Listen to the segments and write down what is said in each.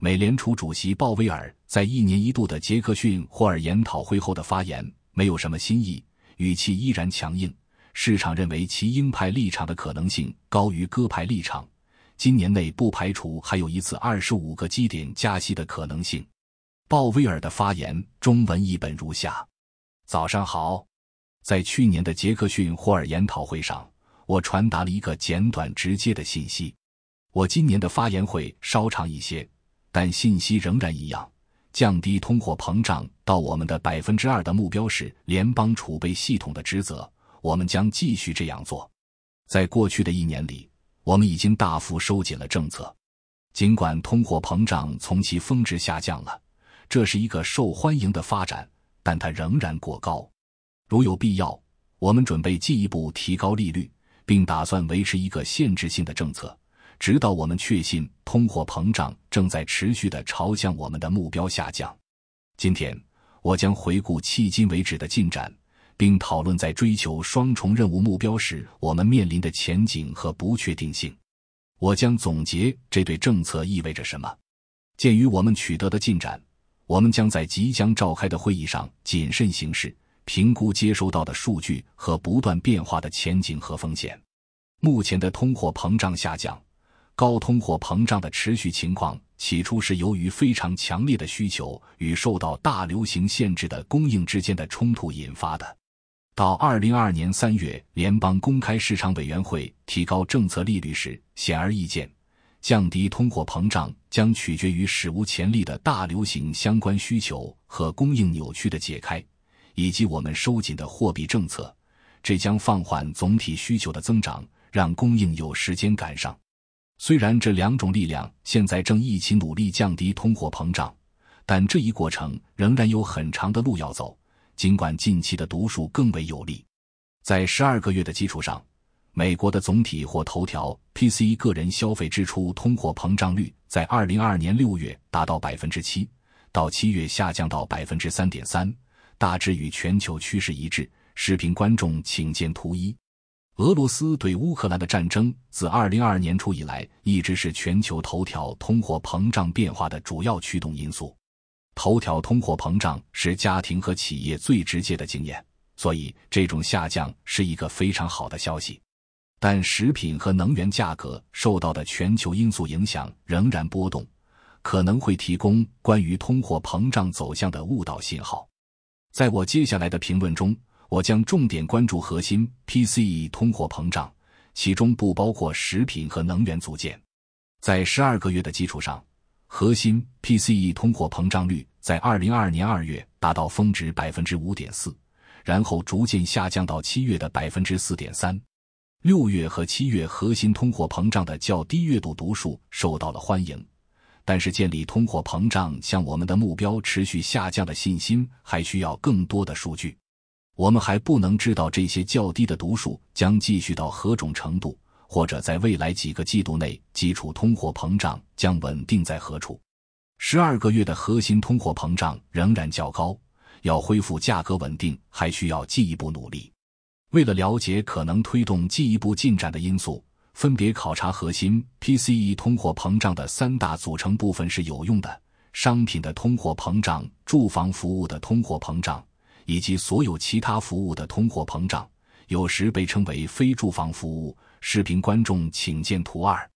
美联储主席鲍威尔在一年一度的杰克逊霍尔研讨会后的发言没有什么新意，语气依然强硬。市场认为其鹰派立场的可能性高于鸽派立场，今年内不排除还有一次二十五个基点加息的可能性。鲍威尔的发言中文译本如下：早上好，在去年的杰克逊霍尔研讨会上，我传达了一个简短直接的信息。我今年的发言会稍长一些。但信息仍然一样，降低通货膨胀到我们的百分之二的目标是联邦储备系统的职责。我们将继续这样做。在过去的一年里，我们已经大幅收紧了政策。尽管通货膨胀从其峰值下降了，这是一个受欢迎的发展，但它仍然过高。如有必要，我们准备进一步提高利率，并打算维持一个限制性的政策。直到我们确信通货膨胀正在持续的朝向我们的目标下降。今天，我将回顾迄今为止的进展，并讨论在追求双重任务目标时我们面临的前景和不确定性。我将总结这对政策意味着什么。鉴于我们取得的进展，我们将在即将召开的会议上谨慎行事，评估接收到的数据和不断变化的前景和风险。目前的通货膨胀下降。高通货膨胀的持续情况，起初是由于非常强烈的需求与受到大流行限制的供应之间的冲突引发的。到二零二二年三月，联邦公开市场委员会提高政策利率时，显而易见，降低通货膨胀将取决于史无前例的大流行相关需求和供应扭曲的解开，以及我们收紧的货币政策。这将放缓总体需求的增长，让供应有时间赶上。虽然这两种力量现在正一起努力降低通货膨胀，但这一过程仍然有很长的路要走。尽管近期的读数更为有利，在十二个月的基础上，美国的总体或头条 PC 个人消费支出通货膨胀率在二零二二年六月达到百分之七，到七月下降到百分之三点三，大致与全球趋势一致。视频观众请见图一。俄罗斯对乌克兰的战争自二零二二年初以来，一直是全球头条通货膨胀变化的主要驱动因素。头条通货膨胀是家庭和企业最直接的经验，所以这种下降是一个非常好的消息。但食品和能源价格受到的全球因素影响仍然波动，可能会提供关于通货膨胀走向的误导信号。在我接下来的评论中。我将重点关注核心 PCE 通货膨胀，其中不包括食品和能源组件。在十二个月的基础上，核心 PCE 通货膨胀率在二零二二年二月达到峰值百分之五点四，然后逐渐下降到七月的百分之四点三。六月和七月核心通货膨胀的较低月度读数受到了欢迎，但是建立通货膨胀向我们的目标持续下降的信心还需要更多的数据。我们还不能知道这些较低的读数将继续到何种程度，或者在未来几个季度内，基础通货膨胀将稳定在何处。十二个月的核心通货膨胀仍然较高，要恢复价格稳定还需要进一步努力。为了了解可能推动进一步进展的因素，分别考察核心 PCE 通货膨胀的三大组成部分是有用的：商品的通货膨胀、住房服务的通货膨胀。以及所有其他服务的通货膨胀，有时被称为非住房服务。视频观众请见图二。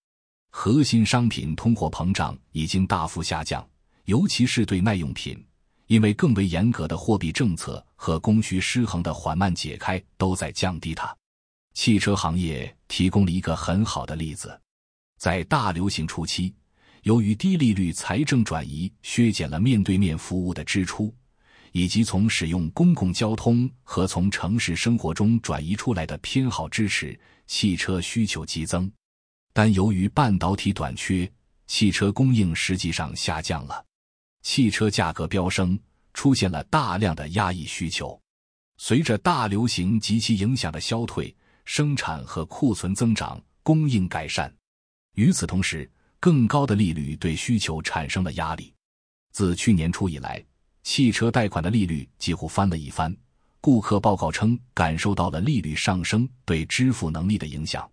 核心商品通货膨胀已经大幅下降，尤其是对耐用品，因为更为严格的货币政策和供需失衡的缓慢解开都在降低它。汽车行业提供了一个很好的例子，在大流行初期，由于低利率财政转移削减了面对面服务的支出，以及从使用公共交通和从城市生活中转移出来的偏好支持，汽车需求激增。但由于半导体短缺，汽车供应实际上下降了，汽车价格飙升，出现了大量的压抑需求。随着大流行及其影响的消退。生产和库存增长，供应改善。与此同时，更高的利率对需求产生了压力。自去年初以来，汽车贷款的利率几乎翻了一番。顾客报告称，感受到了利率上升对支付能力的影响。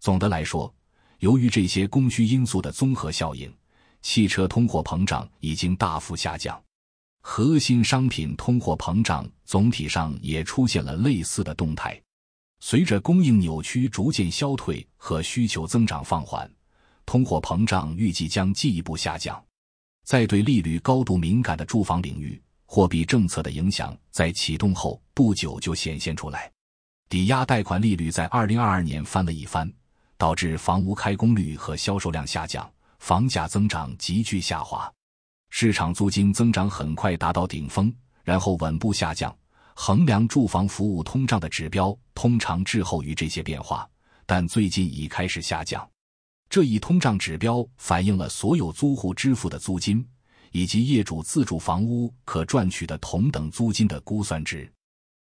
总的来说，由于这些供需因素的综合效应，汽车通货膨胀已经大幅下降。核心商品通货膨胀总体上也出现了类似的动态。随着供应扭曲逐渐消退和需求增长放缓，通货膨胀预计将进一步下降。在对利率高度敏感的住房领域，货币政策的影响在启动后不久就显现出来。抵押贷款利率在二零二二年翻了一番，导致房屋开工率和销售量下降，房价增长急剧下滑。市场租金增长很快达到顶峰，然后稳步下降。衡量住房服务通胀的指标通常滞后于这些变化，但最近已开始下降。这一通胀指标反映了所有租户支付的租金，以及业主自住房屋可赚取的同等租金的估算值。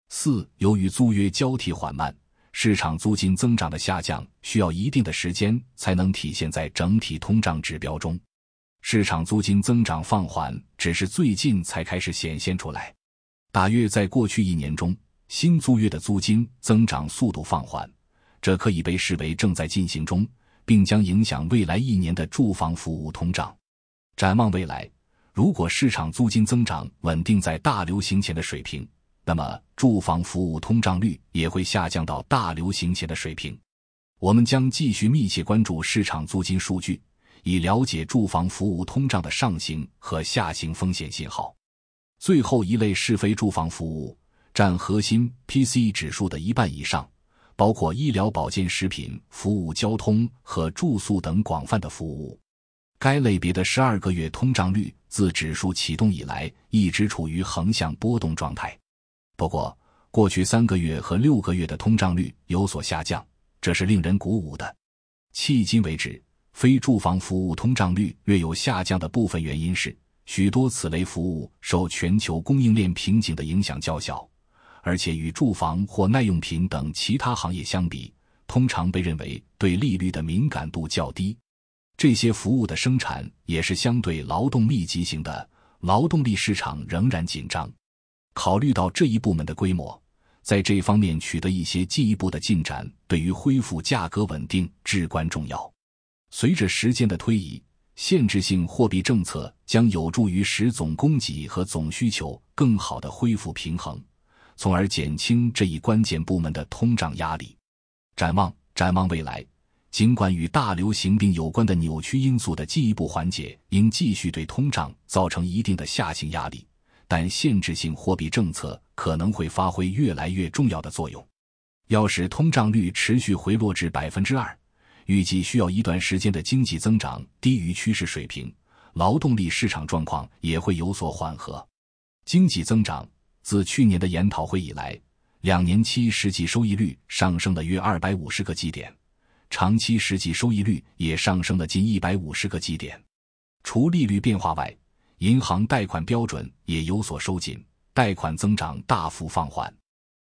四，由于租约交替缓慢，市场租金增长的下降需要一定的时间才能体现在整体通胀指标中。市场租金增长放缓只是最近才开始显现出来。大约在过去一年中，新租约的租金增长速度放缓，这可以被视为正在进行中，并将影响未来一年的住房服务通胀。展望未来，如果市场租金增长稳定在大流行前的水平，那么住房服务通胀率也会下降到大流行前的水平。我们将继续密切关注市场租金数据，以了解住房服务通胀的上行和下行风险信号。最后一类是非住房服务，占核心 PCE 指数的一半以上，包括医疗保健、食品服务、交通和住宿等广泛的服务。该类别的十二个月通胀率自指数启动以来一直处于横向波动状态。不过，过去三个月和六个月的通胀率有所下降，这是令人鼓舞的。迄今为止，非住房服务通胀率略有下降的部分原因是。许多此类服务受全球供应链瓶颈的影响较小，而且与住房或耐用品等其他行业相比，通常被认为对利率的敏感度较低。这些服务的生产也是相对劳动密集型的，劳动力市场仍然紧张。考虑到这一部门的规模，在这方面取得一些进一步的进展，对于恢复价格稳定至关重要。随着时间的推移。限制性货币政策将有助于使总供给和总需求更好的恢复平衡，从而减轻这一关键部门的通胀压力。展望展望未来，尽管与大流行病有关的扭曲因素的进一步缓解应继续对通胀造成一定的下行压力，但限制性货币政策可能会发挥越来越重要的作用。要使通胀率持续回落至百分之二。预计需要一段时间的经济增长低于趋势水平，劳动力市场状况也会有所缓和。经济增长自去年的研讨会以来，两年期实际收益率上升了约二百五十个基点，长期实际收益率也上升了近一百五十个基点。除利率变化外，银行贷款标准也有所收紧，贷款增长大幅放缓。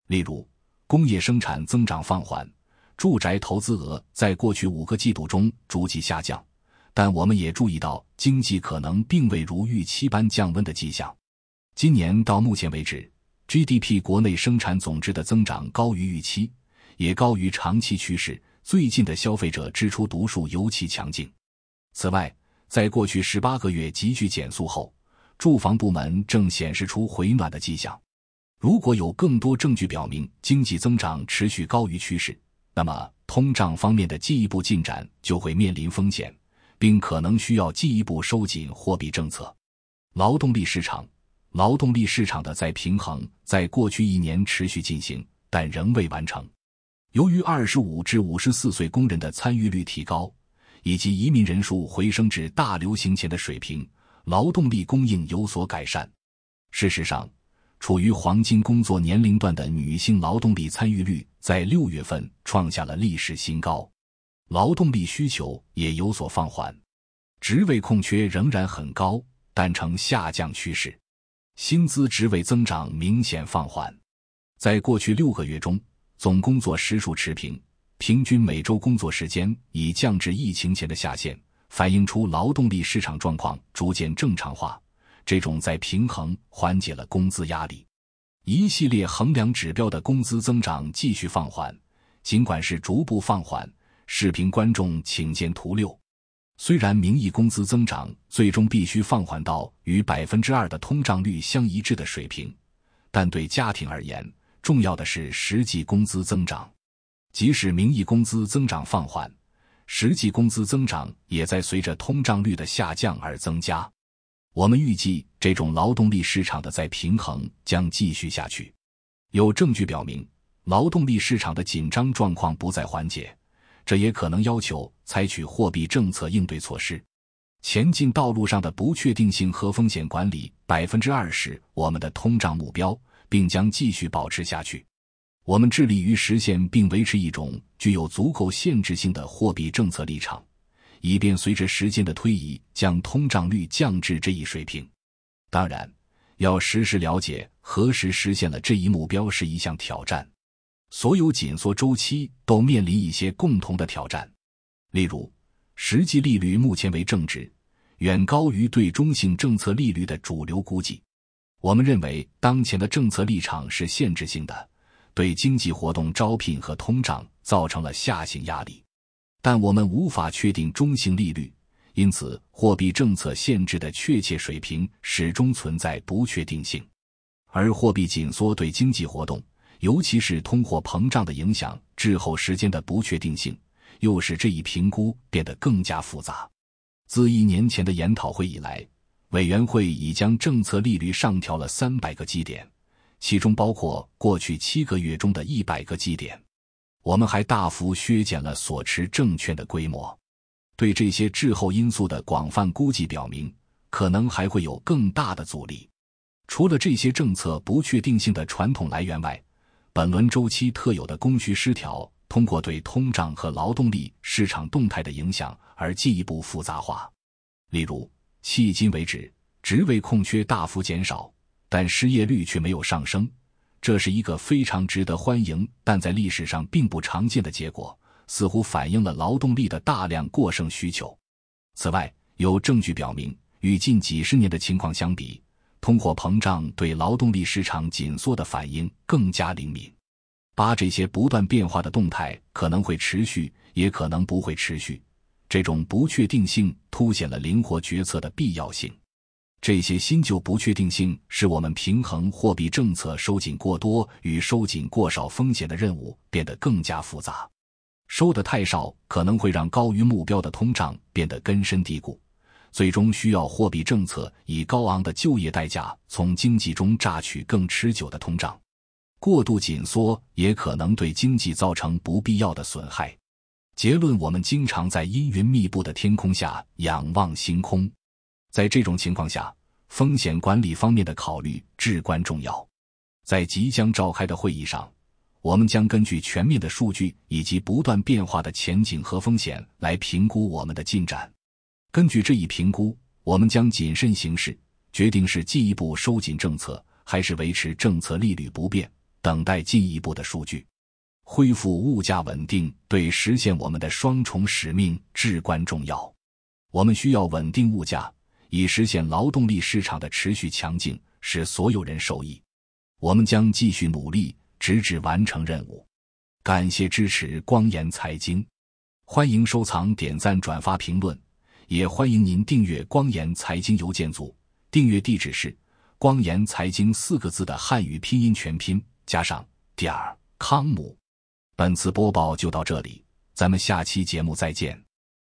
例如，工业生产增长放缓。住宅投资额在过去五个季度中逐季下降，但我们也注意到经济可能并未如预期般降温的迹象。今年到目前为止，GDP 国内生产总值的增长高于预期，也高于长期趋势。最近的消费者支出读数尤其强劲。此外，在过去十八个月急剧减速后，住房部门正显示出回暖的迹象。如果有更多证据表明经济增长持续高于趋势，那么，通胀方面的进一步进展就会面临风险，并可能需要进一步收紧货币政策。劳动力市场劳动力市场的再平衡在过去一年持续进行，但仍未完成。由于二十五至五十四岁工人的参与率提高，以及移民人数回升至大流行前的水平，劳动力供应有所改善。事实上，处于黄金工作年龄段的女性劳动力参与率在六月份创下了历史新高，劳动力需求也有所放缓，职位空缺仍然很高，但呈下降趋势。薪资职位增长明显放缓，在过去六个月中，总工作时数持平，平均每周工作时间已降至疫情前的下限，反映出劳动力市场状况逐渐正常化。这种在平衡缓解了工资压力，一系列衡量指标的工资增长继续放缓，尽管是逐步放缓。视频观众请见图六。虽然名义工资增长最终必须放缓到与百分之二的通胀率相一致的水平，但对家庭而言，重要的是实际工资增长。即使名义工资增长放缓，实际工资增长也在随着通胀率的下降而增加。我们预计，这种劳动力市场的再平衡将继续下去。有证据表明，劳动力市场的紧张状况不再缓解。这也可能要求采取货币政策应对措施。前进道路上的不确定性和风险管理，百分之二十我们的通胀目标，并将继续保持下去。我们致力于实现并维持一种具有足够限制性的货币政策立场，以便随着时间的推移将通胀率降至这一水平。当然，要实时了解何时实现了这一目标是一项挑战。所有紧缩周期都面临一些共同的挑战，例如，实际利率目前为正值，远高于对中性政策利率的主流估计。我们认为当前的政策立场是限制性的，对经济活动、招聘和通胀造成了下行压力。但我们无法确定中性利率，因此货币政策限制的确切水平始终存在不确定性，而货币紧缩对经济活动。尤其是通货膨胀的影响，滞后时间的不确定性，又使这一评估变得更加复杂。自一年前的研讨会以来，委员会已将政策利率上调了三百个基点，其中包括过去七个月中的一百个基点。我们还大幅削减了所持证券的规模。对这些滞后因素的广泛估计表明，可能还会有更大的阻力。除了这些政策不确定性的传统来源外，本轮周期特有的供需失调，通过对通胀和劳动力市场动态的影响而进一步复杂化。例如，迄今为止，职位空缺大幅减少，但失业率却没有上升，这是一个非常值得欢迎但在历史上并不常见的结果，似乎反映了劳动力的大量过剩需求。此外，有证据表明，与近几十年的情况相比。通货膨胀对劳动力市场紧缩的反应更加灵敏。八这些不断变化的动态可能会持续，也可能不会持续。这种不确定性凸显了灵活决策的必要性。这些新旧不确定性使我们平衡货币政策收紧过多与收紧过少风险的任务变得更加复杂。收的太少可能会让高于目标的通胀变得根深蒂固。最终需要货币政策以高昂的就业代价从经济中榨取更持久的通胀，过度紧缩也可能对经济造成不必要的损害。结论：我们经常在阴云密布的天空下仰望星空，在这种情况下，风险管理方面的考虑至关重要。在即将召开的会议上，我们将根据全面的数据以及不断变化的前景和风险来评估我们的进展。根据这一评估，我们将谨慎行事，决定是进一步收紧政策，还是维持政策利率不变，等待进一步的数据。恢复物价稳定对实现我们的双重使命至关重要。我们需要稳定物价，以实现劳动力市场的持续强劲，使所有人受益。我们将继续努力，直至完成任务。感谢支持光言财经，欢迎收藏、点赞、转发、评论。也欢迎您订阅“光言财经”邮件组，订阅地址是“光言财经”四个字的汉语拼音全拼加上点儿康姆。本次播报就到这里，咱们下期节目再见。